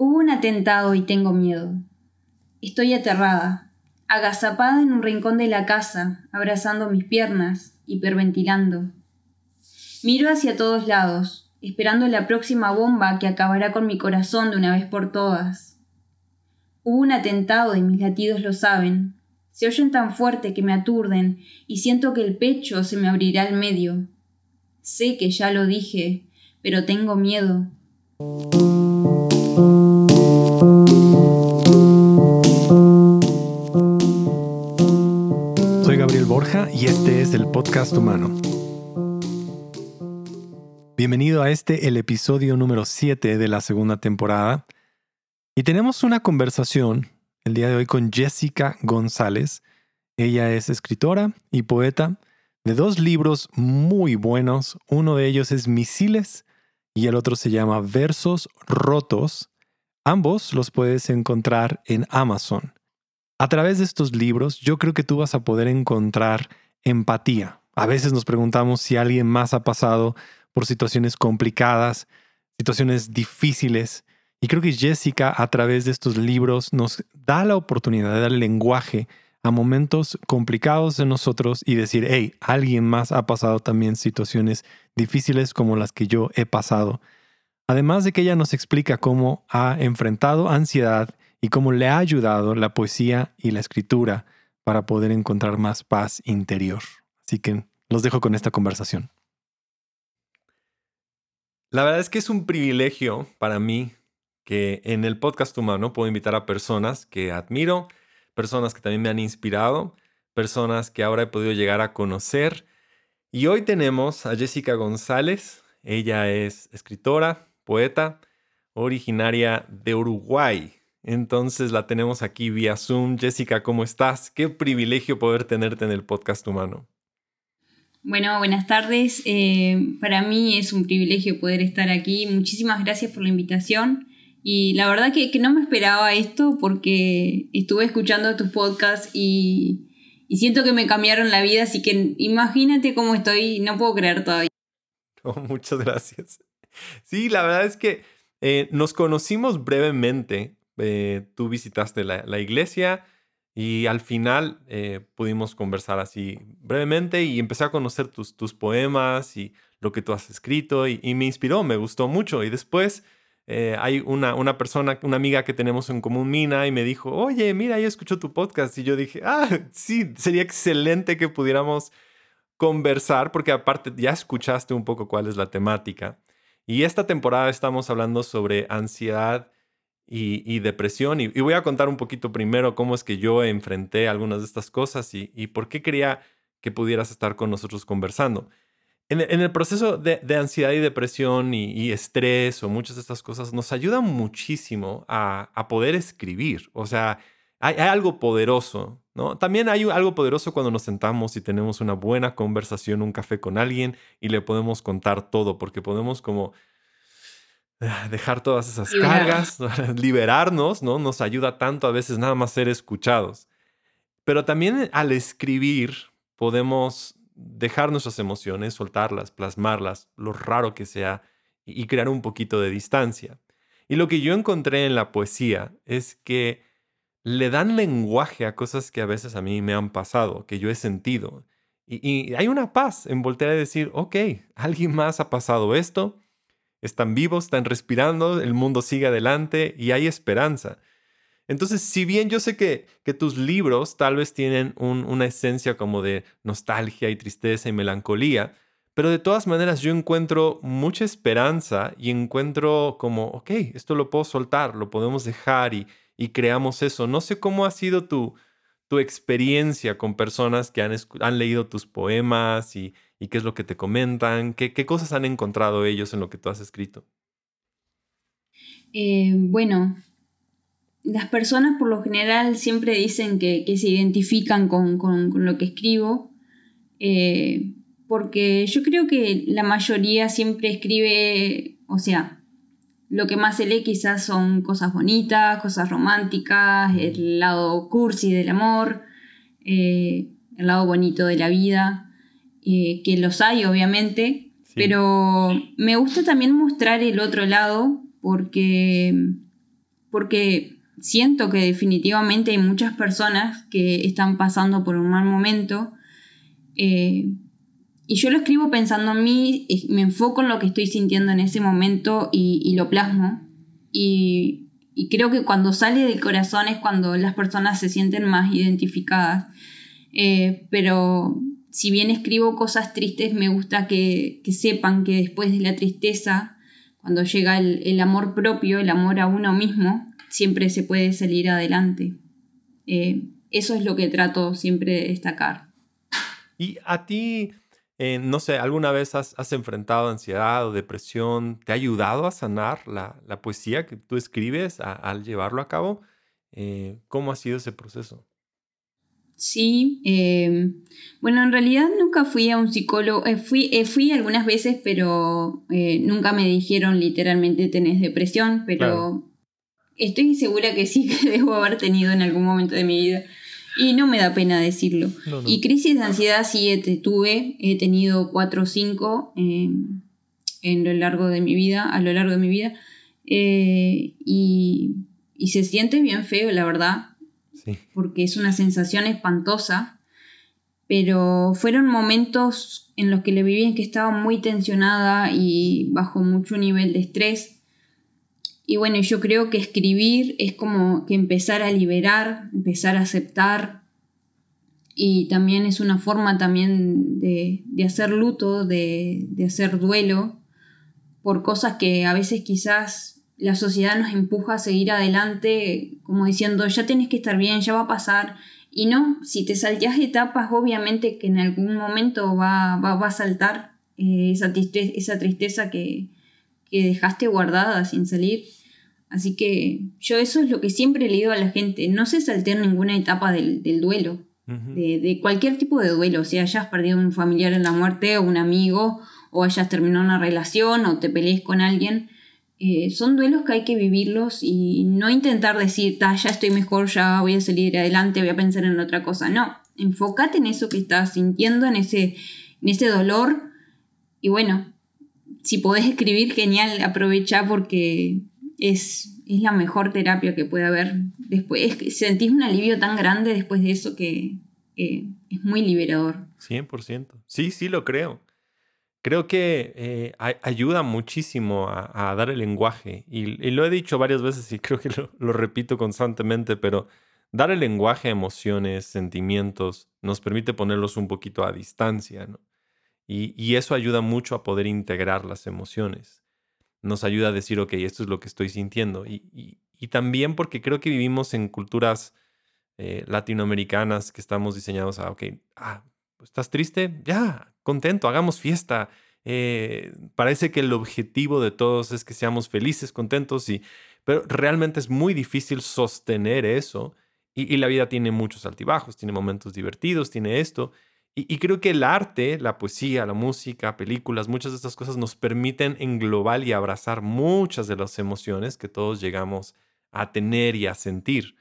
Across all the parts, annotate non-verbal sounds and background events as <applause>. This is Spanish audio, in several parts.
Hubo un atentado y tengo miedo. Estoy aterrada, agazapada en un rincón de la casa, abrazando mis piernas, hiperventilando. Miro hacia todos lados, esperando la próxima bomba que acabará con mi corazón de una vez por todas. Hubo un atentado y mis latidos lo saben. Se oyen tan fuerte que me aturden y siento que el pecho se me abrirá al medio. Sé que ya lo dije, pero tengo miedo. Y este es el podcast humano. Bienvenido a este, el episodio número 7 de la segunda temporada. Y tenemos una conversación el día de hoy con Jessica González. Ella es escritora y poeta de dos libros muy buenos. Uno de ellos es Misiles y el otro se llama Versos Rotos. Ambos los puedes encontrar en Amazon. A través de estos libros yo creo que tú vas a poder encontrar empatía. A veces nos preguntamos si alguien más ha pasado por situaciones complicadas, situaciones difíciles. Y creo que Jessica a través de estos libros nos da la oportunidad de dar lenguaje a momentos complicados en nosotros y decir, hey, alguien más ha pasado también situaciones difíciles como las que yo he pasado. Además de que ella nos explica cómo ha enfrentado ansiedad y cómo le ha ayudado la poesía y la escritura para poder encontrar más paz interior. Así que los dejo con esta conversación. La verdad es que es un privilegio para mí que en el podcast humano puedo invitar a personas que admiro, personas que también me han inspirado, personas que ahora he podido llegar a conocer. Y hoy tenemos a Jessica González. Ella es escritora, poeta, originaria de Uruguay. Entonces la tenemos aquí vía Zoom. Jessica, ¿cómo estás? Qué privilegio poder tenerte en el podcast humano. Bueno, buenas tardes. Eh, para mí es un privilegio poder estar aquí. Muchísimas gracias por la invitación. Y la verdad que, no me esperaba esto porque estuve escuchando tus podcasts y, siento que me cambiaron la vida, así que imagínate cómo estoy, no puedo creer todavía. <laughs> Oh, muchas gracias. Sí, la verdad es que eh, nos conocimos brevemente. Eh, tú visitaste la iglesia, y al final eh, pudimos conversar así brevemente y empecé a conocer tus, tus poemas y lo que tú has escrito y, me inspiró, me gustó mucho. Y después eh, hay una, una persona, una amiga que tenemos en común, Mina, y me dijo, oye, mira, yo escucho tu podcast. Y yo dije, ah, <laughs> sí, sería excelente que pudiéramos conversar porque aparte ya escuchaste un poco cuál es la temática. Y esta temporada estamos hablando sobre ansiedad y, depresión. Y, voy a contar un poquito primero cómo es que yo enfrenté algunas de estas cosas y, por qué quería que pudieras estar con nosotros conversando. En, el proceso de, ansiedad y depresión y, estrés o muchas de estas cosas nos ayuda muchísimo a, poder escribir. O sea, hay, hay, algo poderoso, ¿no? También hay algo poderoso cuando nos sentamos y tenemos una buena conversación, un café con alguien y le podemos contar todo, porque podemos como dejar todas esas cargas, <laughs> liberarnos, ¿no? Nos ayuda tanto a veces nada más ser escuchados. Pero también al escribir podemos dejar nuestras emociones, soltarlas, plasmarlas, lo raro que sea, y crear un poquito de distancia. Y lo que yo encontré en la poesía es que le dan lenguaje a cosas que a veces a mí me han pasado, que yo he sentido. Y, y hay una paz en voltear a decir, ok, alguien más ha pasado esto, están vivos, están respirando, el mundo sigue adelante y hay esperanza. Entonces, si bien yo sé que, que tus libros tal vez tienen una esencia como de nostalgia y tristeza y melancolía, pero de todas maneras yo encuentro mucha esperanza y encuentro como, ok, esto lo puedo soltar, lo podemos dejar y, y creamos eso. No sé cómo ha sido tu, tu experiencia con personas que han, han leído tus poemas y, y qué es lo que te comentan, qué, cosas han encontrado ellos en lo que tú has escrito. Eh, bueno, las personas por lo general siempre dicen que, se identifican con, lo que escribo, eh, porque yo creo que la mayoría siempre escribe, o sea, lo que más se lee quizás son cosas bonitas, cosas románticas, el lado cursi del amor, eh, el lado bonito de la vida. Eh, que los hay obviamente, pero me gusta también mostrar el otro lado porque porque siento que definitivamente hay muchas personas que están pasando por un mal momento. Eh, y yo lo escribo pensando en mí, me enfoco en lo que estoy sintiendo en ese momento y, lo plasmo. Y, creo que cuando sale del corazón es cuando las personas se sienten más identificadas. Eh, pero si bien escribo cosas tristes, me gusta que, sepan que después de la tristeza, cuando llega el amor propio, el amor a uno mismo, siempre se puede salir adelante. Eh, eso es lo que trato siempre de destacar. ¿Y a ti, eh, no sé, alguna vez has, enfrentado ansiedad o depresión? ¿Te ha ayudado a sanar la, poesía que tú escribes al llevarlo a cabo? Eh, ¿Cómo ha sido ese proceso? Sí, bueno, en realidad nunca fui a un psicólogo, fui, fui algunas veces, pero nunca me dijeron literalmente tenés depresión, pero Estoy segura que sí <laughs> que debo haber tenido en algún momento de mi vida. Y no me da pena decirlo. Y crisis de ansiedad sí tuve, he tenido cuatro o cinco em, en lo largo de mi vida, a lo largo de mi vida. Eh, y, y, se siente bien feo, la verdad. Porque es una sensación espantosa. Pero fueron momentos en los que le viví en que estaba muy tensionada y bajo mucho nivel de estrés y bueno, yo creo que escribir es como que empezar a liberar, empezar a aceptar. Y también es una forma también de, hacer luto, de, hacer duelo por cosas que a veces quizás la sociedad nos empuja a seguir adelante, como diciendo, ya tienes que estar bien, ya va a pasar. Y no, si te salteas etapas, obviamente que en algún momento va, a saltar eh, esa, tristeza, esa tristeza que, que dejaste guardada sin salir. Así que yo eso es lo que siempre le digo a la gente, no se salteen ninguna etapa del, duelo, de, cualquier tipo de duelo, si hayas perdido un familiar en la muerte o un amigo, o hayas terminado una relación o te pelees con alguien, eh, son duelos que hay que vivirlos y no intentar decir, ya estoy mejor, ya voy a salir adelante, voy a pensar en otra cosa, no, enfócate en eso que estás sintiendo, en ese, en ese dolor y bueno, si podés escribir, genial, aprovecha porque es, es la mejor terapia que puede haber. Después, sentís un alivio tan grande después de eso que es muy liberador. 100%. Sí, sí lo creo. Creo que eh, ayuda muchísimo a, dar el lenguaje. Y, lo he dicho varias veces y <laughs> creo que lo, repito constantemente, pero dar el lenguaje a emociones, sentimientos, nos permite ponerlos un poquito a distancia, ¿no? Y, eso ayuda mucho a poder integrar las emociones nos ayuda a decir, ok, esto es lo que estoy sintiendo. Y, también porque creo que vivimos en culturas eh, latinoamericanas que estamos diseñados a, ok, ah, ¿estás triste? Ya, contento, hagamos fiesta. Eh, parece que el objetivo de todos es que seamos felices, contentos, y, pero realmente es muy difícil sostener eso. Y, y la vida tiene muchos altibajos, tiene momentos divertidos, tiene esto. Y, creo que el arte, la poesía, la música, películas, muchas de estas cosas nos permiten englobar y abrazar muchas de las emociones que todos llegamos a tener y a sentir.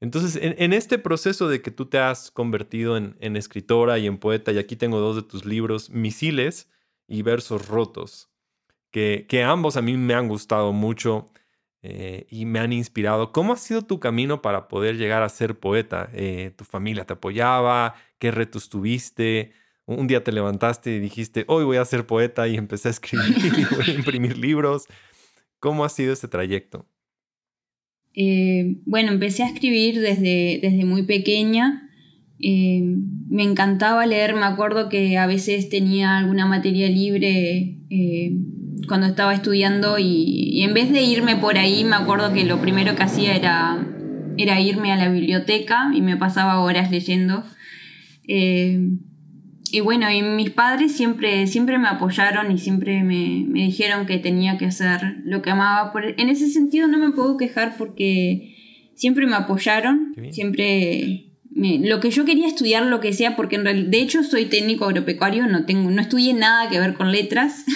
Entonces, en, este proceso de que tú te has convertido en, escritora y en poeta, y aquí tengo dos de tus libros, Misiles y Versos Rotos, que, ambos a mí me han gustado mucho. Eh, y me han inspirado. ¿Cómo ha sido tu camino para poder llegar a ser poeta? Eh, ¿Tu familia te apoyaba? ¿Qué retos tuviste? Un día te levantaste y dijiste, hoy voy a ser poeta y empecé a escribir <laughs> y voy a imprimir libros. ¿Cómo ha sido ese trayecto? Eh, bueno, empecé a escribir desde, desde muy pequeña. me encantaba leer, me acuerdo que a veces tenía alguna materia libre cuando estaba estudiando y, en vez de irme por ahí, me acuerdo que lo primero que hacía era, era irme a la biblioteca y me pasaba horas leyendo. Y bueno, y mis padres siempre, siempre me apoyaron y siempre me, dijeron que tenía que hacer lo que amaba. en ese sentido no me puedo quejar porque siempre me apoyaron, siempre... lo que yo quería estudiar, lo que sea, porque en realidad, de hecho soy técnico agropecuario, no, tengo, no estudié nada que ver con letras. <laughs>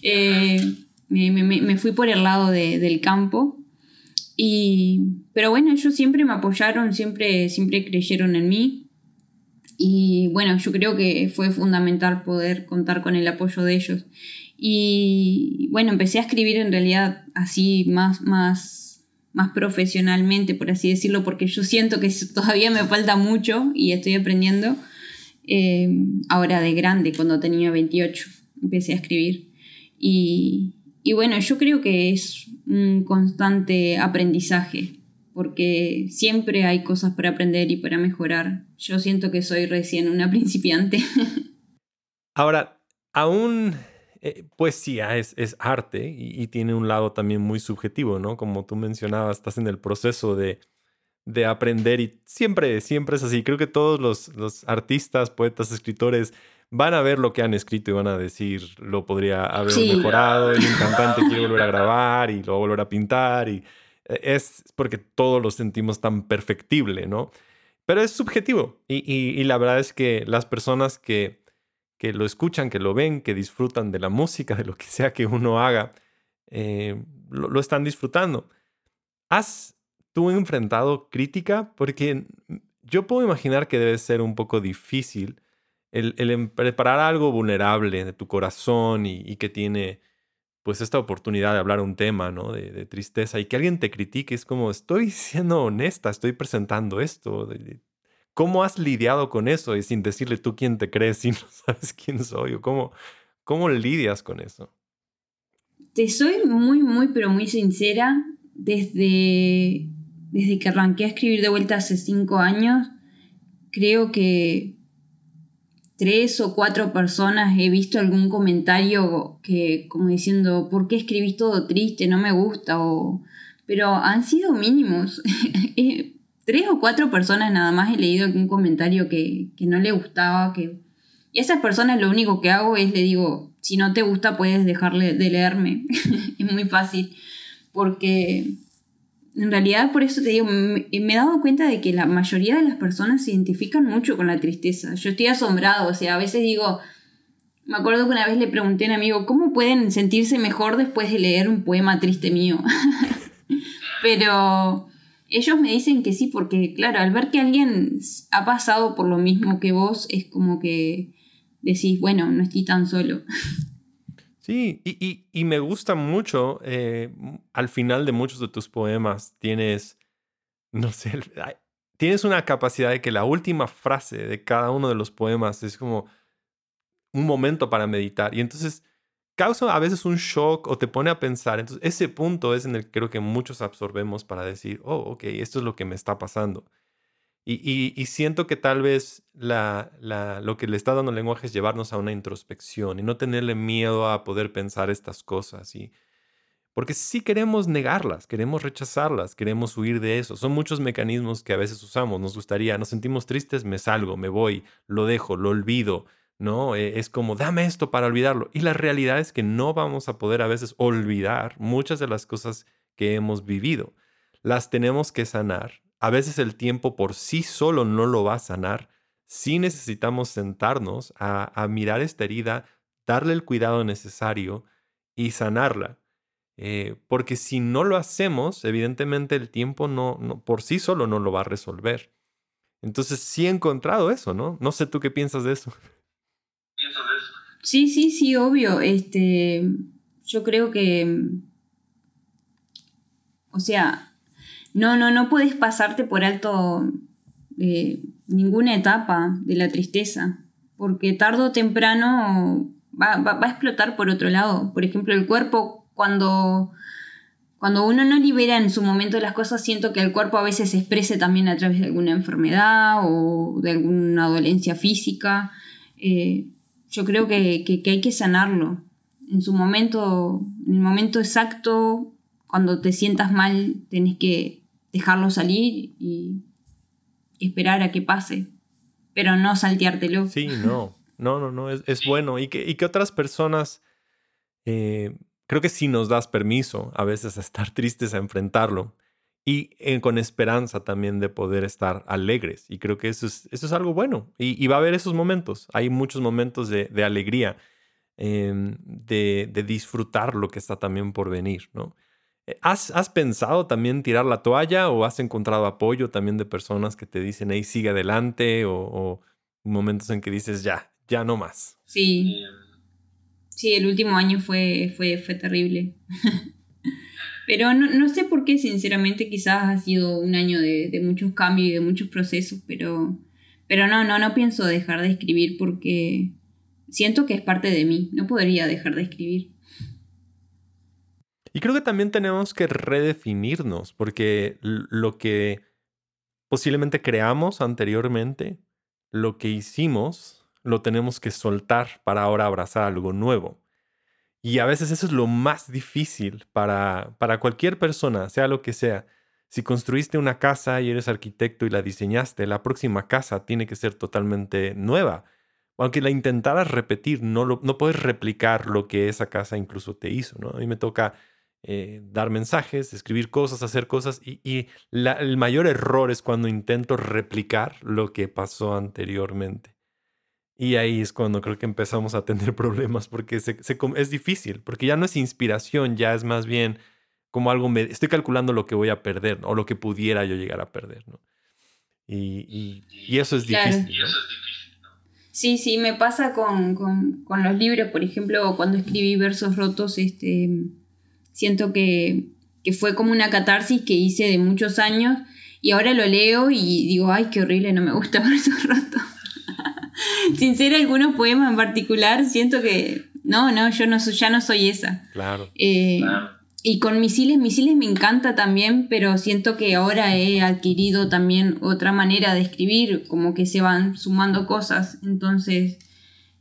Eh, me, fui por el lado del campo. Y, pero bueno, ellos siempre me apoyaron, siempre, siempre creyeron en mí. Y bueno, yo creo que fue fundamental poder contar con el apoyo de ellos. Y bueno, empecé a escribir en realidad así más, más, más profesionalmente, por así decirlo, porque yo siento que <laughs> todavía me falta mucho y estoy aprendiendo. Eh, ahora de grande, cuando tenía 28, empecé a escribir. Y, y bueno, yo creo que es un constante aprendizaje, porque siempre hay cosas para aprender y para mejorar. Yo siento que soy recién una <laughs> principiante. Ahora, aún eh, poesía es, es arte y, tiene un lado también muy subjetivo, ¿no? Como tú mencionabas, estás en el proceso de, de aprender y siempre, siempre es así. Creo que todos los, los, artistas, poetas, escritores van a ver lo que han escrito y van a decir, lo podría haber mejorado, y un <laughs> cantante quiere volver a grabar y lo volver a pintar y eh, es porque todos lo sentimos tan perfectible, ¿no? Pero es subjetivo y, la verdad es que las personas que que lo escuchan, que lo ven, que disfrutan de la música, de lo que sea que uno haga, eh, lo, están disfrutando. ¿Has tú enfrentado crítica? Porque yo puedo imaginar que debe ser un poco difícil el, em, preparar algo vulnerable de tu corazón y, que tiene pues esta oportunidad de hablar un tema, ¿no? De, tristeza y que alguien te critique es como, estoy siendo honesta, estoy presentando esto, ¿Cómo has lidiado con eso y sin decirle tú quién te crees si <laughs> no sabes quién soy? ¿O cómo, cómo lidias con eso? Te soy muy, muy, pero muy sincera. Desde, desde que arranqué a escribir de vuelta hace cinco años, creo que tres o cuatro personas he visto algún comentario que como diciendo, ¿por qué escribís todo triste? No me gusta. O... Pero han sido mínimos. <laughs> Eh, tres o cuatro personas nada más he leído algún comentario que, no le gustaba. Que... Y esas personas lo único que hago es le digo, si no te gusta puedes dejarle de leerme. <laughs> es muy fácil. Porque en realidad por eso te digo, me, he dado cuenta de que la mayoría de las personas se identifican mucho con la tristeza. Yo estoy asombrado, o sea, a veces digo, me acuerdo que una vez le pregunté a un amigo, ¿cómo pueden sentirse mejor después de leer un poema triste mío? <laughs> Pero ellos me dicen que sí, porque claro, al ver que alguien ha pasado por lo mismo que vos, es como que decís, bueno, no estoy tan solo. <laughs> Sí, y, me gusta mucho, eh, al final de muchos de tus poemas tienes, no sé, tienes una capacidad de que la última frase de cada uno de los poemas es como un momento para meditar. Y entonces causa a veces un shock o te pone a pensar. Entonces, ese punto es en el que creo que muchos absorbemos para decir, oh, ok, esto es lo que me está pasando. Y, siento que tal vez la, lo que le está dando el lenguaje es llevarnos a una introspección y no tenerle miedo a poder pensar estas cosas. Y, porque sí queremos negarlas, queremos rechazarlas, queremos huir de eso. Son muchos mecanismos que a veces usamos. Nos gustaría, nos sentimos tristes, me salgo, me voy, lo dejo, lo olvido, ¿no? Eh, es como, dame esto para olvidarlo. Y la realidad es que no vamos a poder a veces olvidar muchas de las cosas que hemos vivido. Las tenemos que sanar. A veces el tiempo por sí solo no lo va a sanar. Sí necesitamos sentarnos a, mirar esta herida, darle el cuidado necesario y sanarla. Eh, porque si no lo hacemos, evidentemente el tiempo no, no, por sí solo no lo va a resolver. Entonces sí he encontrado eso, ¿no? No sé tú qué piensas de eso. Sí, sí, sí, obvio. Este, yo creo que, o sea, no, no, no puedes pasarte por alto eh, ninguna etapa de la tristeza, porque tarde o temprano va, va, a explotar por otro lado. Por ejemplo, el cuerpo cuando cuando uno no libera en su momento las cosas, siento que el cuerpo a veces se exprese también a través de alguna enfermedad o de alguna dolencia física. Eh, yo creo que, hay que sanarlo. En su momento, en el momento exacto, cuando te sientas mal, tenés que dejarlo salir y esperar a que pase, pero no salteártelo. Sí, no, no, no, no, es, bueno. Y que, y que otras personas, eh, creo que sí nos das permiso a veces a estar tristes, a enfrentarlo y eh, con esperanza también de poder estar alegres. Y creo que eso es, eso es algo bueno. Y, va a haber esos momentos. Hay muchos momentos de, alegría, em, de, disfrutar lo que está también por venir, ¿no? Eh, ¿Has, ¿Has, pensado también tirar la toalla o has encontrado apoyo también de personas que te dicen, hey, sigue adelante o, momentos en que dices, ya, ya no más? Sí. Sí, el último año fue, fue, fue terrible. <laughs> pero no, sé por qué, sinceramente, quizás ha sido un año de, de muchos cambios y de muchos procesos, pero, pero no, no, no pienso dejar de escribir porque siento que es parte de mí, no podría dejar de escribir. Y creo que también tenemos que redefinirnos, porque lo que posiblemente creamos anteriormente, lo que hicimos, lo tenemos que soltar para ahora abrazar algo nuevo. Y a veces eso es lo más difícil para, para cualquier persona, sea lo que sea. Si construiste una casa y eres arquitecto y la diseñaste, la próxima casa tiene que ser totalmente nueva. Aunque la intentaras repetir, no, no puedes replicar lo que esa casa incluso te hizo. A mí me toca eh, dar mensajes, escribir cosas, hacer cosas. Y, el mayor error es cuando intento replicar lo que pasó anteriormente. Y ahí es cuando creo que empezamos a tener <laughs> problemas porque es difícil, porque ya no es inspiración, ya es más bien como algo, me, estoy calculando lo que voy a perder o lo que pudiera yo llegar a perder. ¿no? Y, eso es difícil. Sí, sí, me pasa con, con, con, los libros, por ejemplo, cuando escribí versos rotos, este, Siento que, fue como una catarsis que hice de muchos años y ahora lo leo y digo, ay, qué horrible, no me gusta <laughs> ver esos rotos. <laughs> Sin ser algunos poemas en particular, siento que no, no, yo no soy, ya no soy esa. Claro. Eh, y con misiles, misiles me encanta también, pero siento que ahora he adquirido también otra manera de escribir, como que se van sumando cosas. Entonces,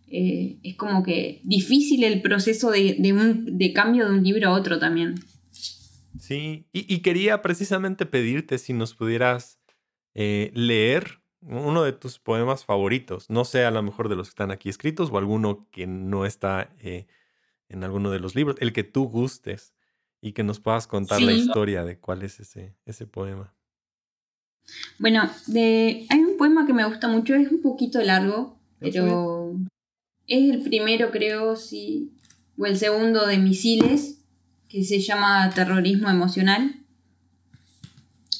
eh, es como que difícil el proceso de, cambio de un libro a otro también. Sí, y, quería precisamente pedirte si nos pudieras eh, leer uno de tus poemas favoritos, no sé a lo mejor de los que están aquí escritos o alguno que no está eh, en alguno de los libros, el que tú gustes y que nos puedas contar la historia de cuál es ese, ese poema. Bueno, de, hay un poema que me gusta mucho, es un poquito largo, pero es el primero, creo, sí, o el segundo de misiles, que se llama terrorismo emocional.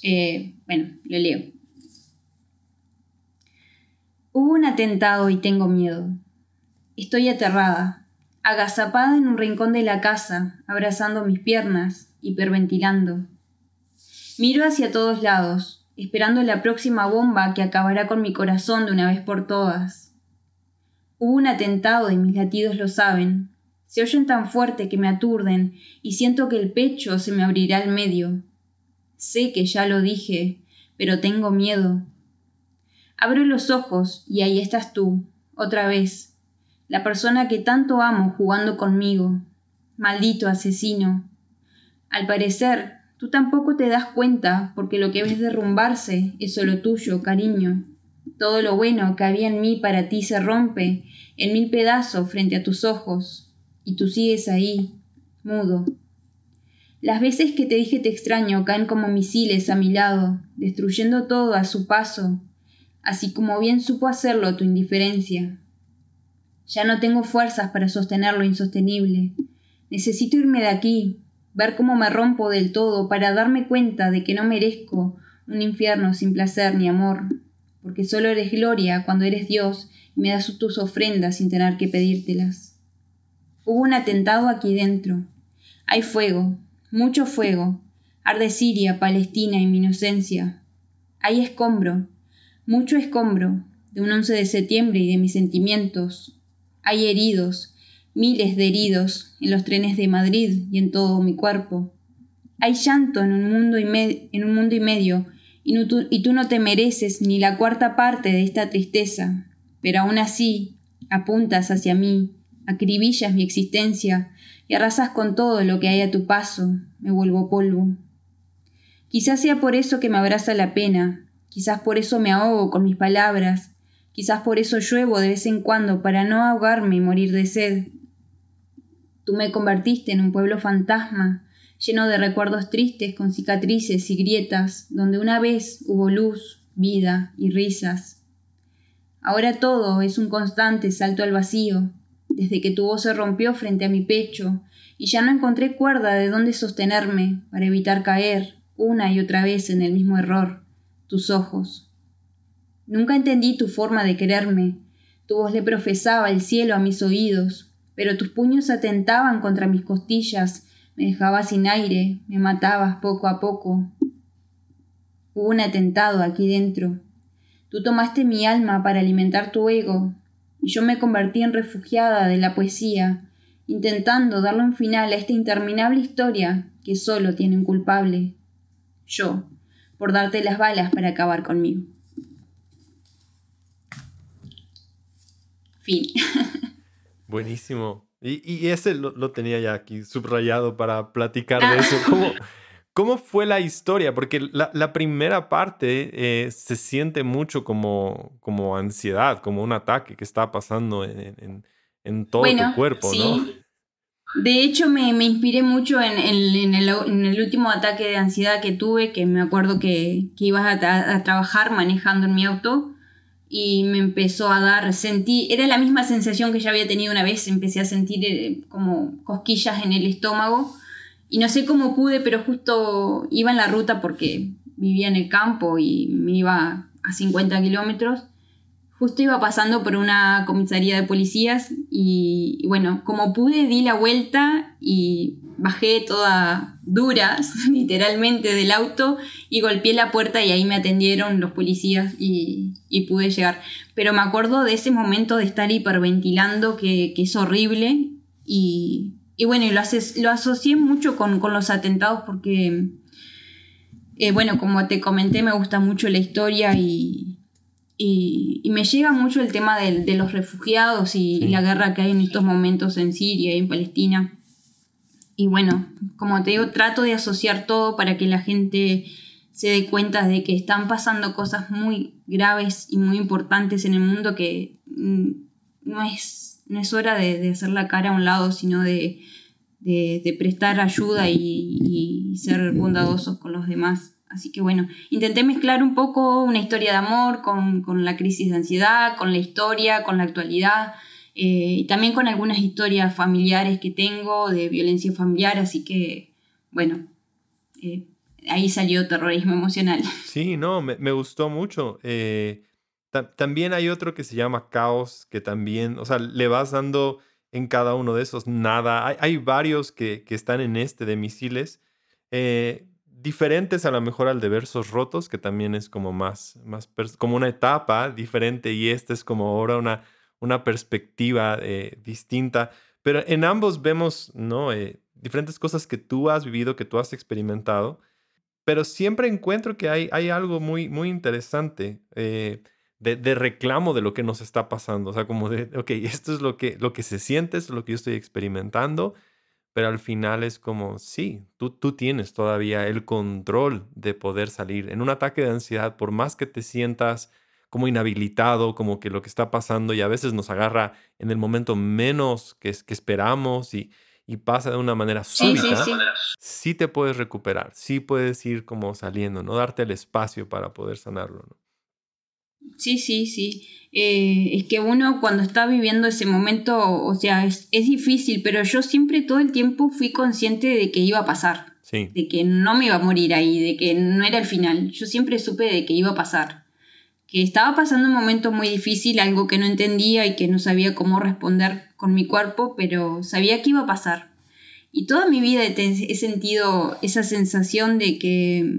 Eh, bueno, lo leo. Hubo un atentado y tengo miedo. Estoy aterrada, agazapada en un rincón de la casa, abrazando mis piernas, hiperventilando. Miro hacia todos lados, esperando la próxima bomba que acabará con mi corazón de una vez por todas. Hubo un atentado y mis latidos lo saben. Se oyen tan fuerte que me aturden y siento que el pecho se me abrirá al medio. Sé que ya lo dije, pero tengo miedo. Abro los ojos y ahí estás tú, otra vez, la persona que tanto amo jugando conmigo. Maldito asesino. Al parecer, tú tampoco te das cuenta porque lo que ves derrumbarse es solo tuyo, cariño. Todo lo bueno que había en mí para ti se rompe en mil pedazos frente a tus ojos, y tú sigues ahí, mudo. Las veces que te dije te extraño caen como misiles a mi lado, destruyendo todo a su paso, así como bien supo hacerlo tu indiferencia. Ya no tengo fuerzas para sostener lo insostenible. Necesito irme de aquí, ver cómo me rompo del todo para darme cuenta de que no merezco un infierno sin placer ni amor porque solo eres gloria cuando eres Dios me das tus ofrendas sin tener que pedírtelas. Hubo un atentado aquí dentro. Hay fuego, mucho fuego. Arde Siria, Palestina y mi inocencia. Hay escombro, mucho escombro, de un 11 de septiembre y de mis sentimientos. Hay heridos, miles de heridos en los trenes de Madrid y en todo mi cuerpo. Hay llanto en un mundo y, en un mundo y medio y, tú no te mereces ni la cuarta parte de esta tristeza, pero aún así apuntas hacia mí, acribillas mi existencia y arrasas con todo lo que hay a tu paso, me vuelvo polvo. Quizás sea por eso que me abraza la pena, quizás por eso me ahogo con mis palabras, quizás por eso lluevo de vez en cuando para no ahogarme y morir de sed. Tú me convertiste en un pueblo fantasma, lleno de recuerdos tristes con cicatrices y grietas, donde una vez hubo luz, vida y risas. Ahora todo es un constante salto al vacío, desde que tu voz se rompió frente a mi pecho, y ya no encontré cuerda de dónde sostenerme para evitar caer una y otra vez en el mismo error, tus ojos. Nunca entendí tu forma de quererme, tu voz le profesaba el cielo a mis oídos, pero tus puños atentaban contra mis costillas, me dejabas sin aire, me matabas poco a poco. Hubo un atentado aquí dentro. Tú tomaste mi alma para alimentar tu ego, y yo me convertí en refugiada de la poesía, intentando darle un final a esta interminable historia que solo tiene un culpable. Yo, por darte las balas para acabar conmigo. Fin. <laughs> Buenísimo. Y, ese lo, tenía ya aquí subrayado para platicar de eso. ¿Cómo, cómo fue la historia? Porque la, primera parte eh, se siente mucho como, como ansiedad, como un ataque que está pasando en, todo tu cuerpo, ¿no? De hecho, me, inspiré mucho en, el, último ataque de ansiedad que tuve, que me acuerdo que, que ibas a, trabajar manejando en mi auto y me empezó a dar, sentí, era la misma sensación que ya había tenido una vez, empecé a sentir eh, como cosquillas en el estómago y no sé cómo pude, pero justo iba en la ruta porque vivía en el campo y me iba a 50 kilómetros justo iba pasando por una comisaría de policías y, bueno, como pude di la vuelta y bajé toda duras, <laughs> literalmente, del auto y golpeé la puerta y ahí me atendieron los policías y, pude llegar. Pero me acuerdo de ese momento de estar hiperventilando que, es horrible y, bueno, lo, lo asocié mucho con, los atentados porque, eh, bueno, como te comenté, me gusta mucho la historia y, y, me llega mucho el tema de, los refugiados y la guerra que hay en estos momentos en Siria y en Palestina. Y bueno, como te digo, trato de asociar todo para que la gente se dé cuenta de que están pasando cosas muy graves y muy importantes en el mundo que mm, no es, no es hora de, hacer la cara a un lado, sino de, prestar ayuda y ser bondadosos con los demás. Así que bueno, intenté mezclar un poco una historia de amor con, la crisis de ansiedad, con la historia, con la actualidad, eh, y también con algunas historias familiares que tengo de violencia familiar, así que bueno, eh, ahí salió terrorismo emocional. Sí, no, me, gustó mucho. Eh, también hay otro que se llama Caos, que también, o sea, le vas dando en cada uno de esos nada. Hay, varios que, que, están en este de misiles. Eh, diferentes a lo mejor al de versos rotos, que también es como más, más como una etapa diferente y este es como ahora una, una perspectiva eh, distinta. Pero en ambos vemos, ¿no? Eh, diferentes cosas que tú has vivido, que tú has experimentado, pero siempre encuentro que hay, hay algo muy, muy interesante de, de, reclamo de lo que nos está pasando. O sea, como de, ok, esto es lo que, lo que se siente, esto es lo que yo estoy experimentando pero al final es como, sí, tú, tú tienes todavía el control de poder salir. En un ataque de ansiedad, por más que te sientas como inhabilitado, como que lo que está pasando y a veces nos agarra en el momento menos que, que esperamos y, y pasa de una manera súbita, sí, sí, te puedes recuperar, sí puedes ir como saliendo, no darte el espacio para poder sanarlo. ¿no? Sí, sí, sí. Eh, es que uno cuando está viviendo ese momento, o sea, es, difícil, pero yo siempre todo el tiempo fui consciente de que iba a pasar. De que no me iba a morir ahí, de que no era el final. Yo siempre supe de que iba a pasar. Que estaba pasando un momento muy difícil, algo que no entendía y que no sabía cómo responder con mi cuerpo, pero sabía que iba a pasar. Y toda mi vida he, sentido esa sensación de que,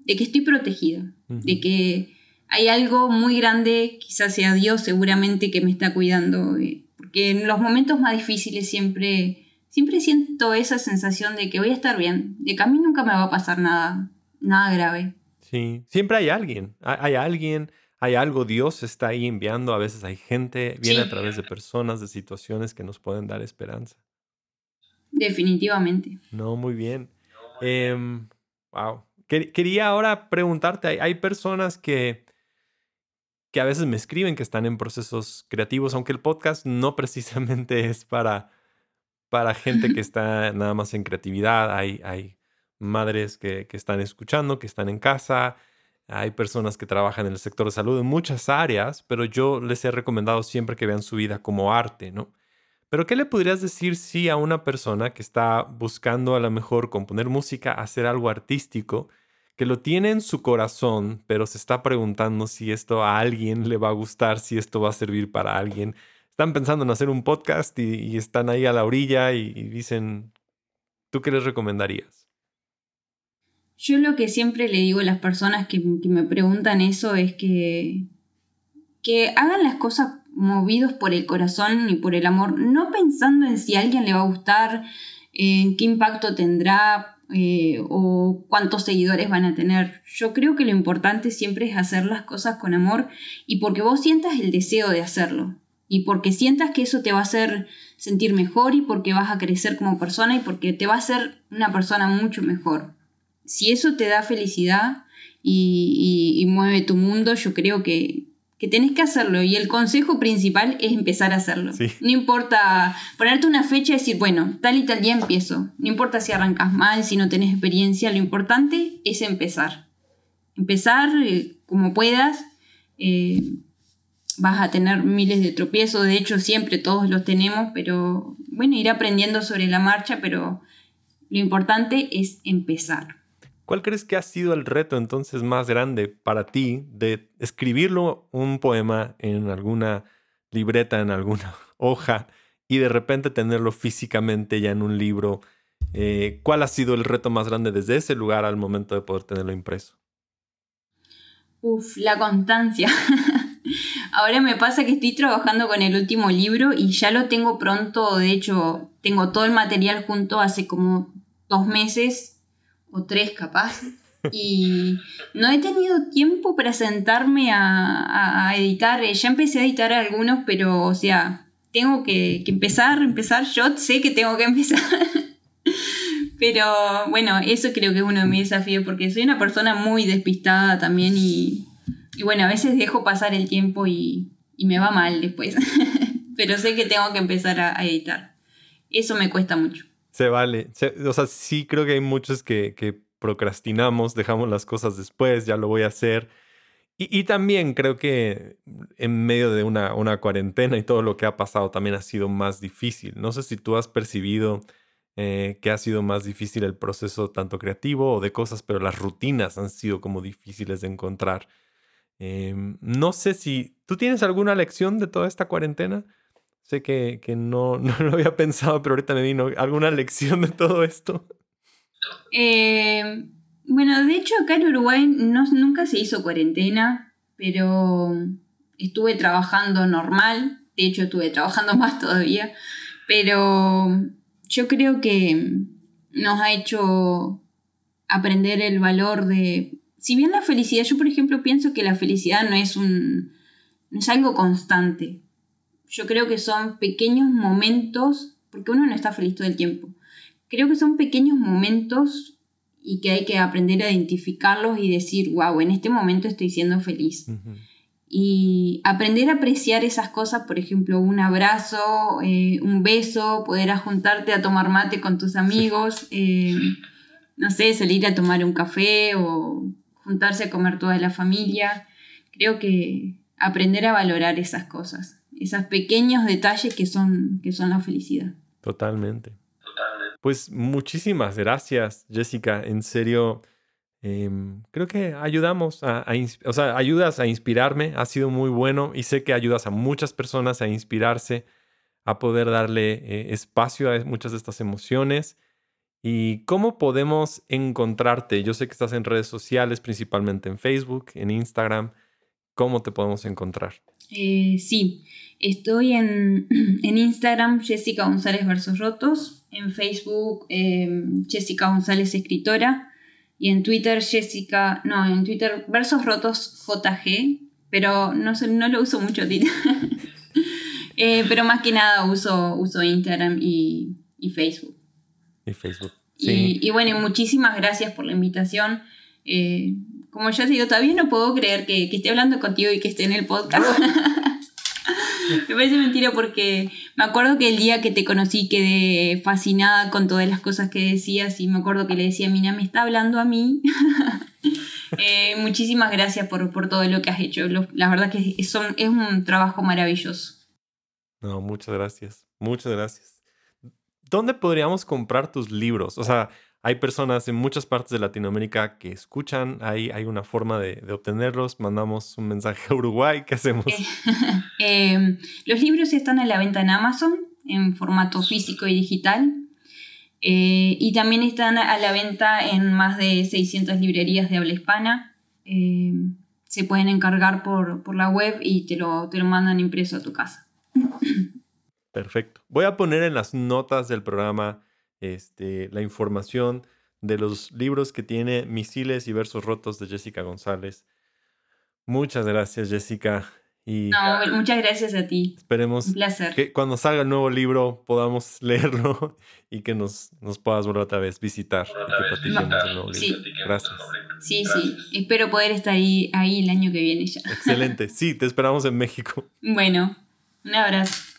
de que estoy protegida, de que hay algo muy grande, quizás sea Dios seguramente, que me está cuidando. Eh, porque en los momentos más difíciles siempre, siempre siento esa sensación de que voy a estar bien, de que a mí nunca me va a pasar nada, nada grave. Sí, siempre hay alguien, hay alguien, hay algo, Dios está ahí enviando, a veces hay gente, viene a través de personas, de situaciones que nos pueden dar esperanza. Definitivamente. No, muy bien. wow. Em, quería ahora preguntarte, hay personas que que a veces me escriben que están en procesos creativos, aunque el podcast no <laughs> precisamente es para, para gente que está nada más en creatividad. Hay, hay madres que, que, están escuchando, que están en casa, hay personas que trabajan en el sector de salud en muchas áreas, pero yo les he recomendado siempre que vean su vida como arte, ¿no? Pero ¿qué le podrías decir si a una persona que está buscando a lo mejor componer música, hacer algo artístico, que lo tiene en su corazón, pero se está preguntando si esto a alguien le va a gustar, si esto va a servir para alguien. están pensando en hacer un podcast y, están ahí a la orilla y, dicen, ¿tú qué les recomendarías? Yo lo que siempre le digo a las personas que, me preguntan eso es que, que hagan las cosas movidos por el corazón y por el amor, no pensando en si a alguien le va a gustar, en qué impacto tendrá eh, o cuántos seguidores van a tener. Yo creo que lo importante siempre es hacer las cosas con amor y porque vos sientas el deseo de hacerlo y porque sientas que eso te va a hacer sentir mejor y porque vas a crecer como persona y porque te va a hacer una persona mucho mejor. Si eso te da felicidad y, mueve tu mundo, yo creo que, que tenés que hacerlo y el consejo principal es empezar a hacerlo. No importa ponerte una fecha y decir, bueno, tal y tal día empiezo. No importa si arrancas mal, si no tenés experiencia, lo importante es empezar. Empezar eh, como puedas. Eh, vas a tener miles de tropiezos, de hecho siempre todos los tenemos, pero bueno, ir aprendiendo sobre la marcha, pero lo importante es empezar. ¿Cuál crees que ha sido el reto entonces más grande para ti de escribirlo un poema en alguna libreta, en alguna <laughs> hoja y de repente tenerlo físicamente ya en un libro? Eh, ¿Cuál ha sido el reto más grande desde ese lugar al momento de poder tenerlo impreso? Uf, la constancia. <laughs> Ahora me pasa que estoy trabajando con el último libro y ya lo tengo pronto, de hecho tengo todo el material junto hace como dos meses o tres capaz. Y no he tenido tiempo para sentarme a, editar. Ya empecé a editar algunos, pero o sea, tengo que, que empezar, empezar. Yo sé que tengo que empezar. <laughs> pero bueno, eso creo que es uno de mis desafíos porque soy una persona muy despistada también y, y bueno, a veces dejo pasar el tiempo y, me va mal después. <laughs> Pero sé que tengo que empezar a, editar. Eso me cuesta mucho. Se vale. o sea, sí creo que hay muchos que, procrastinamos, dejamos las cosas después, ya lo voy a hacer. Y, también creo que en medio de una, una, cuarentena y todo lo que ha pasado también ha sido más difícil. No sé si tú has percibido eh, que ha sido más difícil el proceso tanto creativo o de cosas, pero las rutinas han sido como difíciles de encontrar. Em, no sé si tú tienes alguna lección de toda esta cuarentena. Sé que, no, <laughs> no, lo había pensado, pero ahorita me vino alguna lección de todo esto. Em, bueno, de hecho acá en Uruguay no, nunca se hizo cuarentena, pero estuve trabajando normal. De hecho, estuve trabajando <laughs> más todavía. Pero yo creo que nos ha hecho aprender el valor de si bien la felicidad, yo por ejemplo pienso que la felicidad no es un no es algo constante. Yo creo que son pequeños momentos, porque uno no está feliz todo el tiempo. Creo que son pequeños momentos y que hay que aprender a identificarlos y decir, wow, en este momento estoy siendo feliz. Y aprender a apreciar esas cosas, por ejemplo, un abrazo, eh, un beso, poder juntarte a tomar mate con tus amigos, eh, no sé, salir a tomar un café o juntarse a comer toda la familia. Creo que aprender a valorar esas cosas, esos pequeños detalles que son, que son la felicidad. Totalmente. Pues muchísimas gracias, Jessica. En serio, em, creo que ayudamos a, o sea, ayudas a inspirarme. Ha sido muy bueno y sé que ayudas a muchas personas a inspirarse, a poder darle eh, espacio a muchas de estas emociones. ¿Y cómo podemos encontrarte? Yo sé que estás en redes sociales, principalmente en Facebook, en Instagram. ¿Cómo te podemos encontrar? Eh, sí, estoy <clears throat> en, Instagram Jessica González Versos Rotos, en Facebook em, Jessica González Escritora y en Twitter Jessica, no, en Twitter Versos Rotos JG, pero no, no lo uso mucho <laughs> eh, pero más que nada uso, uso Instagram y Facebook. Y Facebook. Y, bueno, muchísimas gracias por la invitación. Como ya te digo, todavía no puedo creer que, esté hablando contigo y que esté en el podcast. <laughs> me parece mentira porque me acuerdo que el día que te conocí quedé fascinada con todas las cosas que decías y me acuerdo que le decía Mina, me está hablando a mí. <laughs> Eh, muchísimas gracias por, todo lo que has hecho. la verdad que es, es un trabajo maravilloso. No, muchas gracias. Muchas gracias. ¿Dónde podríamos comprar tus libros? O sea, hay personas en muchas partes de Latinoamérica que escuchan, hay, hay una forma de, obtenerlos, mandamos un mensaje a Uruguay, ¿qué hacemos? <laughs> Em, los libros están a la venta en Amazon, en formato físico y digital, eh, y también están a la venta en más de 600 librerías de habla hispana. Em, se pueden encargar por, por, la web y te lo, te lo mandan impreso a tu casa. <clears throat> Perfecto. Voy a poner en las notas del programa este, la información de los libros que tiene Misiles y Versos Rotos de Jessica González. Muchas gracias, Jessica. Y no, muchas gracias a ti. Esperemos que cuando salga el nuevo libro podamos <laughs> leerlo y que nos, nos puedas volver otra vez visitar y que el nuevo libro. Sí. Gracias. Sí, sí. Espero poder estar ahí, ahí el año que viene ya. Excelente. Sí, te esperamos en México. <laughs> Bueno, un abrazo.